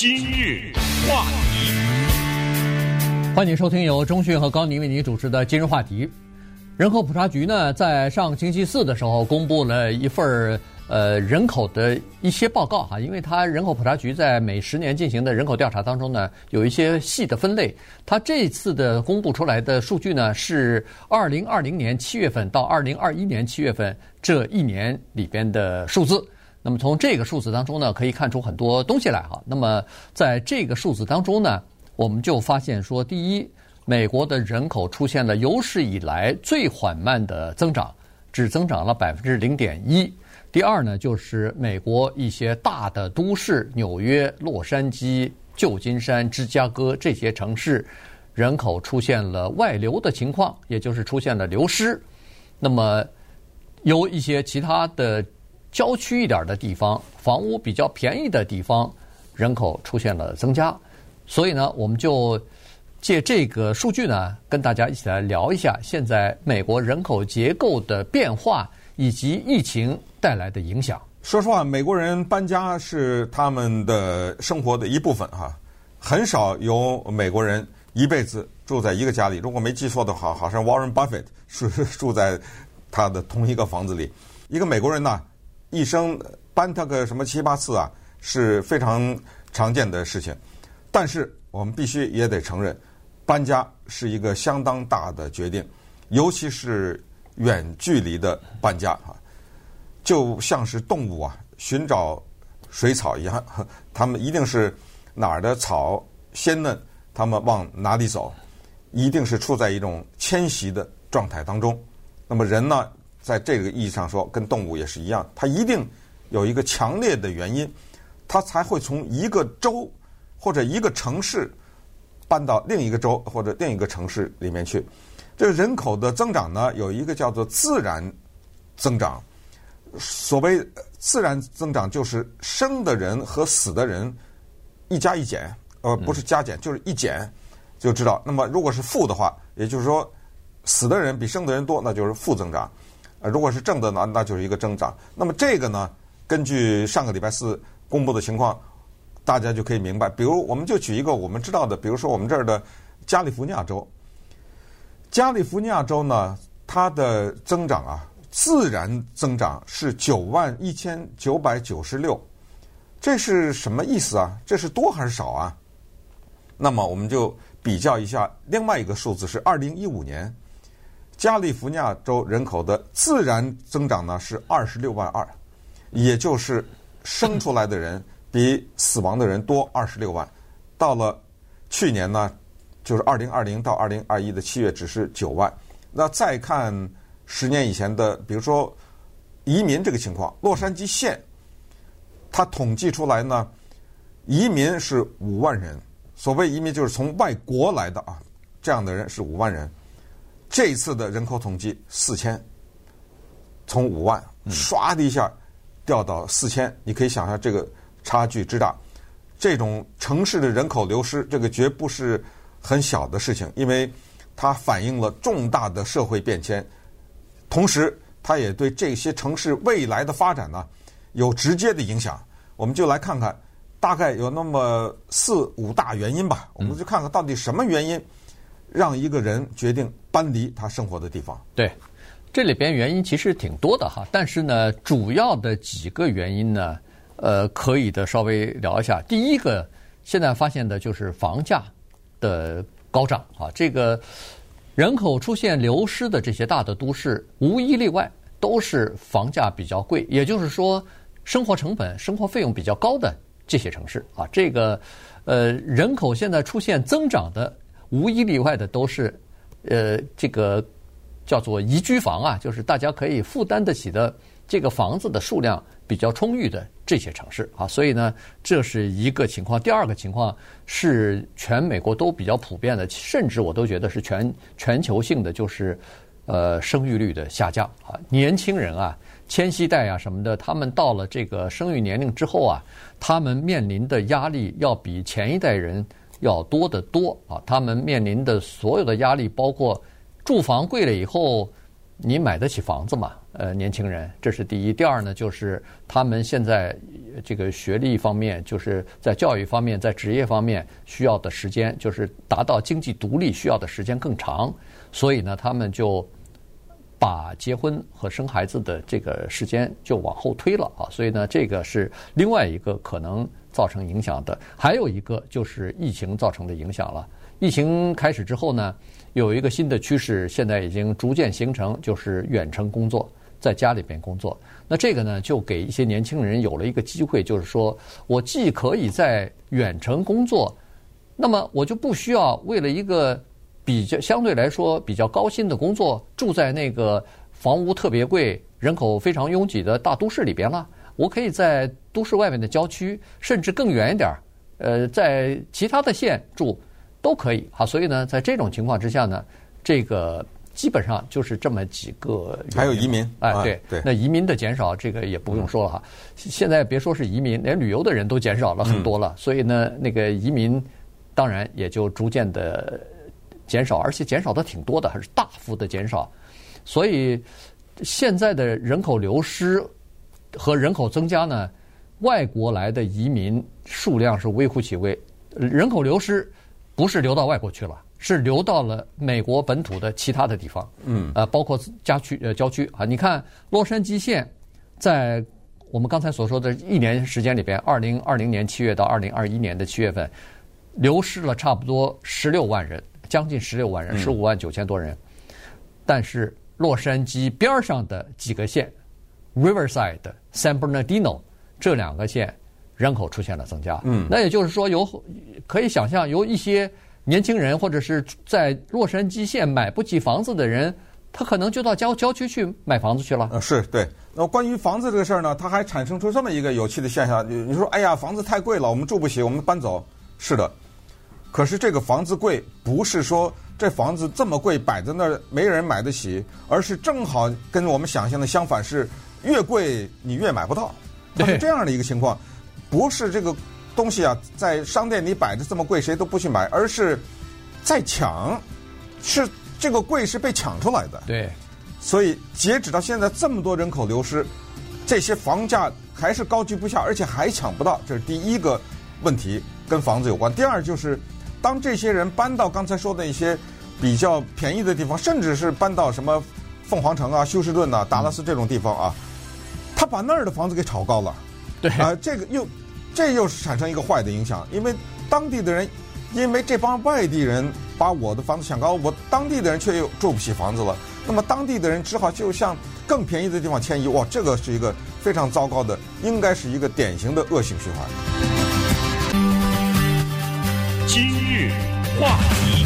今日话题，欢迎收听由中讯和高宁为您主持的今日话题。人口普查局呢，在上星期四的时候公布了一份呃人口的一些报告哈，因为它人口普查局在每十年进行的人口调查当中呢，有一些细的分类。它这次的公布出来的数据呢，是二零二零年七月份到二零二一年七月份这一年里边的数字。那么从这个数字当中呢，可以看出很多东西来哈。那么在这个数字当中呢，我们就发现说，第一，美国的人口出现了有史以来最缓慢的增长，只增长了百分之零点一。第二呢，就是美国一些大的都市，纽约、洛杉矶、旧金山、芝加哥这些城市，人口出现了外流的情况，也就是出现了流失。那么由一些其他的。郊区一点的地方，房屋比较便宜的地方，人口出现了增加，所以呢，我们就借这个数据呢，跟大家一起来聊一下现在美国人口结构的变化以及疫情带来的影响。说实话，美国人搬家是他们的生活的一部分哈，很少有美国人一辈子住在一个家里。如果没记错的话，好像 Warren Buffett 是住在他的同一个房子里。一个美国人呢，一生搬他个什么七八次啊，是非常常见的事情。但是我们必须也得承认，搬家是一个相当大的决定，尤其是远距离的搬家啊，就像是动物啊寻找水草一样，他们一定是哪儿的草鲜嫩，他们往哪里走，一定是处在一种迁徙的状态当中。那么人呢？在这个意义上说，跟动物也是一样，它一定有一个强烈的原因，它才会从一个州或者一个城市搬到另一个州或者另一个城市里面去。这个人口的增长呢，有一个叫做自然增长。所谓自然增长，就是生的人和死的人一加一减，呃，不是加减，就是一减，就知道。那么如果是负的话，也就是说死的人比生的人多，那就是负增长。呃，如果是正的呢，那就是一个增长。那么这个呢，根据上个礼拜四公布的情况，大家就可以明白。比如，我们就举一个我们知道的，比如说我们这儿的加利福尼亚州。加利福尼亚州呢，它的增长啊，自然增长是九万一千九百九十六，这是什么意思啊？这是多还是少啊？那么我们就比较一下另外一个数字，是二零一五年。加利福尼亚州人口的自然增长呢是二十六万二，也就是生出来的人比死亡的人多二十六万。到了去年呢，就是二零二零到二零二一的七月只是九万。那再看十年以前的，比如说移民这个情况，洛杉矶县它统计出来呢，移民是五万人。所谓移民就是从外国来的啊，这样的人是五万人。这一次的人口统计四千，从五万唰的一下掉到四千，你可以想象这个差距之大。这种城市的人口流失，这个绝不是很小的事情，因为它反映了重大的社会变迁，同时它也对这些城市未来的发展呢有直接的影响。我们就来看看，大概有那么四五大原因吧，我们就看看到底什么原因。让一个人决定搬离他生活的地方。对，这里边原因其实挺多的哈，但是呢，主要的几个原因呢，呃，可以的稍微聊一下。第一个，现在发现的就是房价的高涨啊，这个人口出现流失的这些大的都市，无一例外都是房价比较贵，也就是说，生活成本、生活费用比较高的这些城市啊，这个呃，人口现在出现增长的。无一例外的都是，呃，这个叫做宜居房啊，就是大家可以负担得起的这个房子的数量比较充裕的这些城市啊，所以呢，这是一个情况。第二个情况是全美国都比较普遍的，甚至我都觉得是全全球性的，就是呃生育率的下降啊，年轻人啊，千禧代啊什么的，他们到了这个生育年龄之后啊，他们面临的压力要比前一代人。要多得多啊！他们面临的所有的压力，包括住房贵了以后，你买得起房子吗？呃，年轻人，这是第一。第二呢，就是他们现在这个学历方面，就是在教育方面，在职业方面需要的时间，就是达到经济独立需要的时间更长，所以呢，他们就把结婚和生孩子的这个时间就往后推了啊。所以呢，这个是另外一个可能造成影响的。还有一个就是疫情造成的影响了。疫情开始之后呢，有一个新的趋势，现在已经逐渐形成，就是远程工作，在家里边工作。那这个呢，就给一些年轻人有了一个机会，就是说我既可以在远程工作，那么我就不需要为了一个比较相对来说比较高薪的工作，住在那个房屋特别贵、人口非常拥挤的大都市里边了。我可以在都市外面的郊区，甚至更远一点儿，呃，在其他的县住。都可以好，所以呢，在这种情况之下呢，这个基本上就是这么几个。还有移民，哎，对对，那移民的减少，这个也不用说了哈。现在别说是移民，连旅游的人都减少了很多了，所以呢，那个移民当然也就逐渐的减少，而且减少的挺多的，还是大幅的减少。所以现在的人口流失和人口增加呢，外国来的移民数量是微乎其微，人口流失。不是流到外国去了，是流到了美国本土的其他的地方。嗯，呃，包括家区呃郊区啊，你看洛杉矶县，在我们刚才所说的一年时间里边，二零二零年七月到二零二一年的七月份，流失了差不多十六万人，将近十六万人，十五万九千多人。嗯、但是洛杉矶边上的几个县，Riverside、San Bernardino 这两个县。人口出现了增加，嗯，那也就是说，有可以想象，有一些年轻人或者是在洛杉矶县买不起房子的人，他可能就到郊郊区去买房子去了。呃，是对。那关于房子这个事儿呢，它还产生出这么一个有趣的现象。你说，哎呀，房子太贵了，我们住不起，我们搬走。是的，可是这个房子贵，不是说这房子这么贵摆在那儿没人买得起，而是正好跟我们想象的相反，是越贵你越买不到，它是这样的一个情况。不是这个东西啊，在商店里摆着这么贵，谁都不去买，而是在抢，是这个贵是被抢出来的。对，所以截止到现在，这么多人口流失，这些房价还是高居不下，而且还抢不到，这是第一个问题，跟房子有关。第二就是，当这些人搬到刚才说的一些比较便宜的地方，甚至是搬到什么凤凰城啊、休斯顿啊、达拉斯这种地方啊，他把那儿的房子给炒高了。对啊，这个又，这又是产生一个坏的影响，因为当地的人，因为这帮外地人把我的房子抢高，我当地的人却又住不起房子了，那么当地的人只好就向更便宜的地方迁移，哇，这个是一个非常糟糕的，应该是一个典型的恶性循环。话题。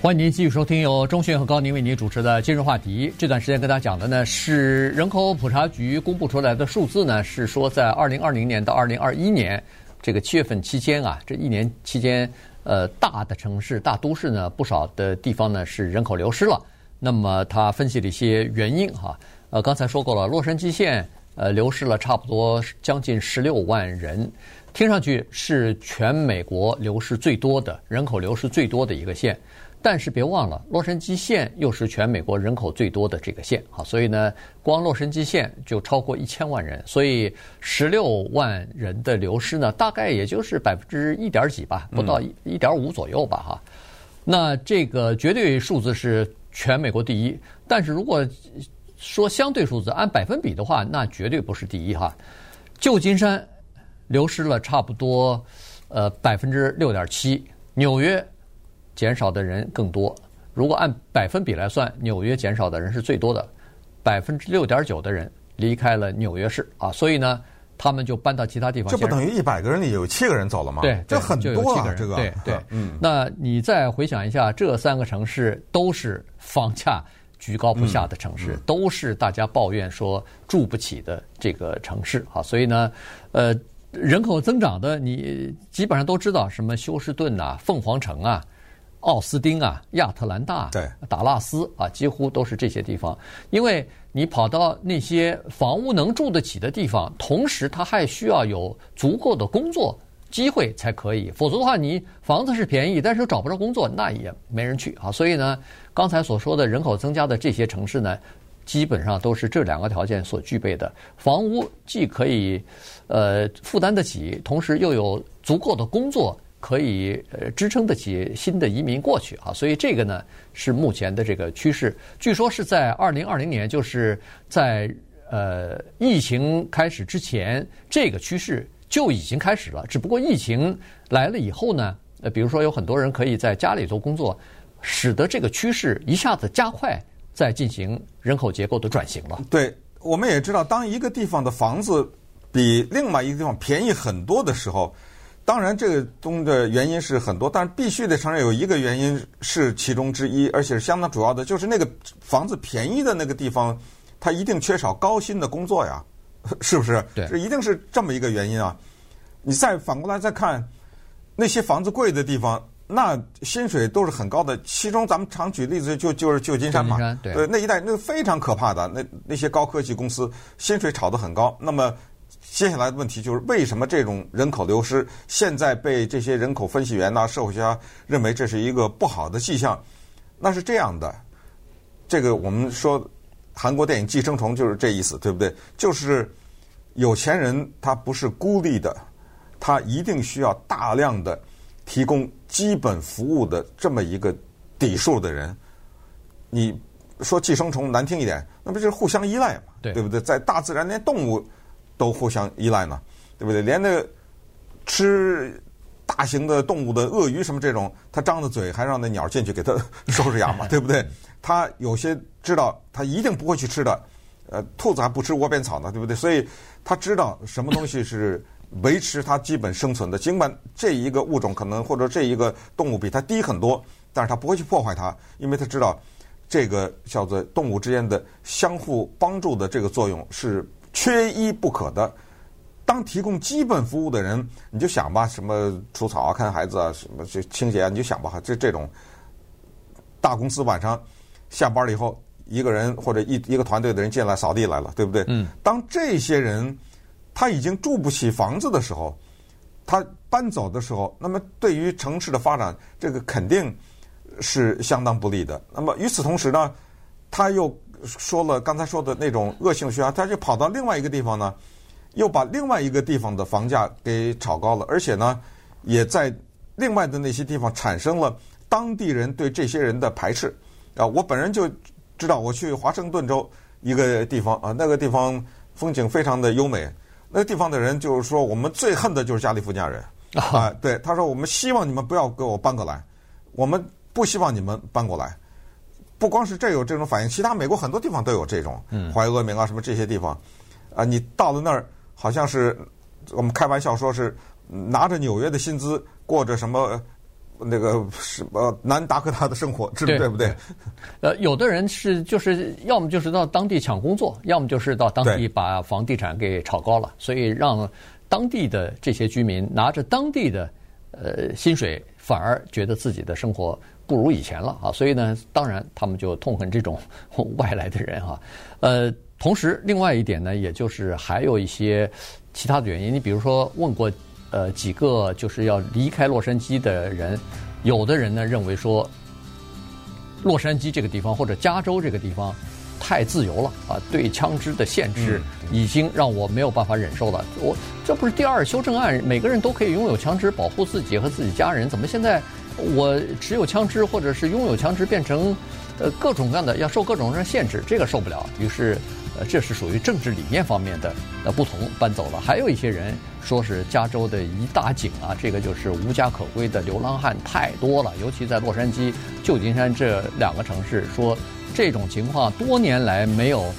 欢迎您继续收听由钟迅和高宁为您主持的今日话题。这段时间跟大家讲的呢是人口普查局公布出来的数字呢，是说在二零二零年到二零二一年这个七月份期间啊，这一年期间，呃，大的城市、大都市呢，不少的地方呢是人口流失了。那么他分析了一些原因哈，呃，刚才说过了，洛杉矶县呃流失了差不多将近十六万人，听上去是全美国流失最多的人口流失最多的一个县。但是别忘了，洛杉矶县又是全美国人口最多的这个县啊，所以呢，光洛杉矶县就超过一千万人，所以十六万人的流失呢，大概也就是百分之一点几吧，不到一一点五左右吧哈。那这个绝对数字是全美国第一，但是如果说相对数字按百分比的话，那绝对不是第一哈。旧金山流失了差不多呃百分之六点七，纽约。减少的人更多。如果按百分比来算，纽约减少的人是最多的，百分之六点九的人离开了纽约市啊，所以呢，他们就搬到其他地方。这不等于一百个人里有七个人走了吗？对，这很多啊，这个。对对，嗯。那你再回想一下，这三个城市都是房价居高不下的城市，都是大家抱怨说住不起的这个城市啊，所以呢，呃，人口增长的你基本上都知道，什么休斯顿啊、凤凰城啊。奥斯汀啊，亚特兰大，对，达拉斯啊，几乎都是这些地方。因为你跑到那些房屋能住得起的地方，同时它还需要有足够的工作机会才可以，否则的话，你房子是便宜，但是又找不着工作，那也没人去啊。所以呢，刚才所说的人口增加的这些城市呢，基本上都是这两个条件所具备的。房屋既可以呃负担得起，同时又有足够的工作可以呃支撑得起新的移民过去啊。所以这个呢是目前的这个趋势。据说是在二零二零年，就是在呃疫情开始之前，这个趋势。就已经开始了，只不过疫情来了以后呢，呃，比如说有很多人可以在家里做工作，使得这个趋势一下子加快，在进行人口结构的转型了。对，我们也知道，当一个地方的房子比另外一个地方便宜很多的时候，当然这个中的原因是很多，但是必须得承认有一个原因是其中之一，而且是相当主要的，就是那个房子便宜的那个地方，它一定缺少高薪的工作呀。是不是？对，这一定是这么一个原因啊！你再反过来再看，那些房子贵的地方，那薪水都是很高的。其中咱们常举例子就就是旧金山嘛，山对，那一带那个非常可怕的，那那些高科技公司薪水炒得很高。那么接下来的问题就是，为什么这种人口流失现在被这些人口分析员呐、社会学家认为这是一个不好的迹象？那是这样的，这个我们说。韩国电影《寄生虫》就是这意思，对不对？就是有钱人他不是孤立的，他一定需要大量的提供基本服务的这么一个底数的人。你说寄生虫难听一点，那不就是互相依赖嘛？对，对不对？在大自然，连动物都互相依赖呢，对不对？连那个吃大型的动物的鳄鱼什么这种，它张着嘴还让那鸟进去给它收拾牙嘛，对不对？他有些知道，他一定不会去吃的，呃，兔子还不吃窝边草呢，对不对？所以他知道什么东西是维持它基本生存的。尽管这一个物种可能或者这一个动物比它低很多，但是它不会去破坏它，因为它知道这个叫做动物之间的相互帮助的这个作用是缺一不可的。当提供基本服务的人，你就想吧，什么除草啊、看孩子啊、什么这清洁啊，你就想吧，这这种大公司晚上。下班了以后，一个人或者一一个团队的人进来扫地来了，对不对？嗯。当这些人他已经住不起房子的时候，他搬走的时候，那么对于城市的发展，这个肯定是相当不利的。那么与此同时呢，他又说了刚才说的那种恶性循环，他就跑到另外一个地方呢，又把另外一个地方的房价给炒高了，而且呢，也在另外的那些地方产生了当地人对这些人的排斥。啊，我本人就知道，我去华盛顿州一个地方啊，那个地方风景非常的优美。那个地方的人就是说，我们最恨的就是加利福尼亚人啊。对，他说，我们希望你们不要给我搬过来，我们不希望你们搬过来。不光是这有这种反应，其他美国很多地方都有这种，怀俄明啊什么这些地方啊，你到了那儿，好像是我们开玩笑说是拿着纽约的薪资过着什么。那个什么南达科他的生活，对对不对？呃，有的人是就是要么就是到当地抢工作，要么就是到当地把房地产给炒高了，所以让当地的这些居民拿着当地的呃薪水，反而觉得自己的生活不如以前了啊。所以呢，当然他们就痛恨这种 外来的人哈。呃，同时另外一点呢，也就是还有一些其他的原因，你比如说问过。呃，几个就是要离开洛杉矶的人，有的人呢认为说，洛杉矶这个地方或者加州这个地方太自由了啊，对枪支的限制已经让我没有办法忍受了。我这不是第二修正案，每个人都可以拥有枪支保护自己和自己家人，怎么现在我持有枪支或者是拥有枪支变成呃各种各样的要受各种各样的限制，这个受不了。于是。呃，这是属于政治理念方面的呃不同，搬走了。还有一些人说是加州的一大景啊，这个就是无家可归的流浪汉太多了，尤其在洛杉矶、旧金山这两个城市，说这种情况多年来没有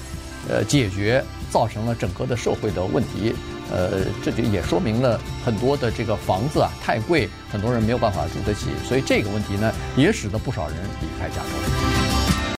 呃解决，造成了整个的社会的问题。呃，这就也说明了很多的这个房子啊太贵，很多人没有办法住得起，所以这个问题呢，也使得不少人离开加州。